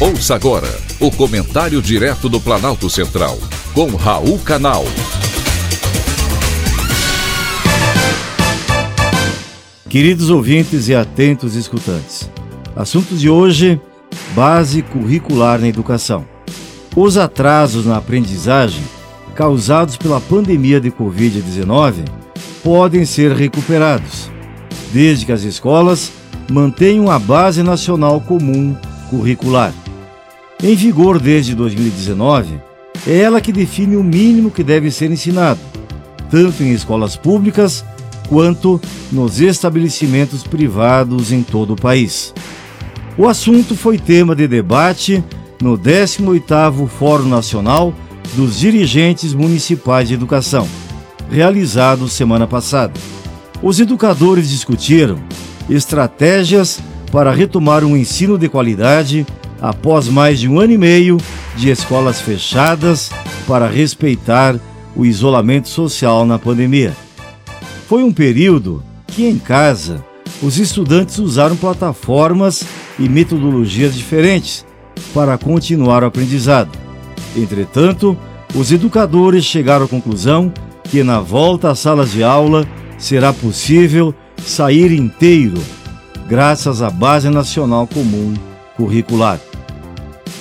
Ouça agora o comentário direto do Planalto Central, com Raul Canal. Queridos ouvintes e atentos escutantes, assunto de hoje: base curricular na educação. Os atrasos na aprendizagem causados pela pandemia de Covid-19 podem ser recuperados, desde que as escolas mantenham a Base Nacional Comum Curricular. Em vigor desde 2019, é ela que define o mínimo que deve ser ensinado, tanto em escolas públicas quanto nos estabelecimentos privados em todo o país. O assunto foi tema de debate no 18º Fórum Nacional dos Dirigentes Municipais de Educação, realizado semana passada. Os educadores discutiram estratégias para retomar um ensino de qualidade após mais de um ano e meio de escolas fechadas para respeitar o isolamento social na pandemia. Foi um período que, em casa, os estudantes usaram plataformas e metodologias diferentes para continuar o aprendizado. Entretanto, os educadores chegaram à conclusão que, na volta às salas de aula, será possível sair inteiro, graças à Base Nacional Comum Curricular.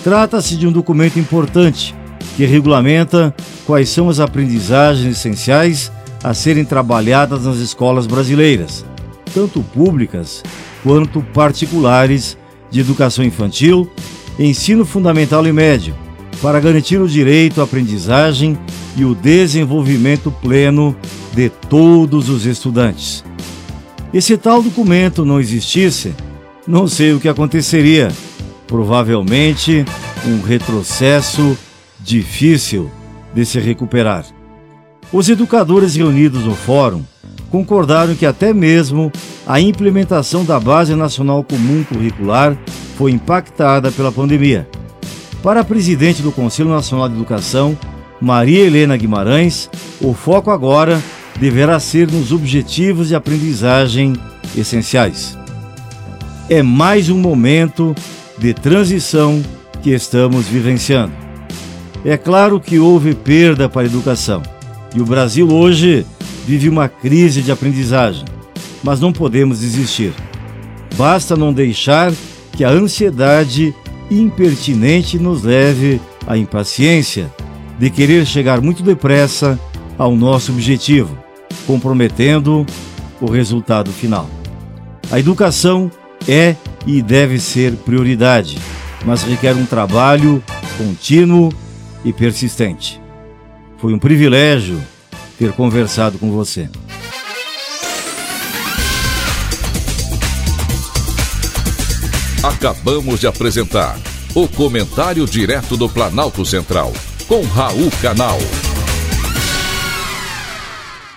Trata-se de um documento importante que regulamenta quais são as aprendizagens essenciais a serem trabalhadas nas escolas brasileiras, tanto públicas quanto particulares de educação infantil, ensino fundamental e médio, para garantir o direito à aprendizagem e o desenvolvimento pleno de todos os estudantes. E se tal documento não existisse, não sei o que aconteceria provavelmente um retrocesso difícil de se recuperar. Os educadores reunidos no fórum concordaram que até mesmo a implementação da Base Nacional Comum Curricular foi impactada pela pandemia. Para a presidente do Conselho Nacional de Educação, Maria Helena Guimarães, o foco agora deverá ser nos objetivos de aprendizagem essenciais. É mais um momento de transição que estamos vivenciando. É claro que houve perda para a educação e o Brasil hoje vive uma crise de aprendizagem, mas não podemos desistir. Basta não deixar que a ansiedade impertinente nos leve à impaciência de querer chegar muito depressa ao nosso objetivo, comprometendo o resultado final. A educação é e deve ser prioridade, mas requer um trabalho contínuo e persistente. Foi um privilégio ter conversado com você. Acabamos de apresentar o Comentário Direto do Planalto Central, com Raul Canal.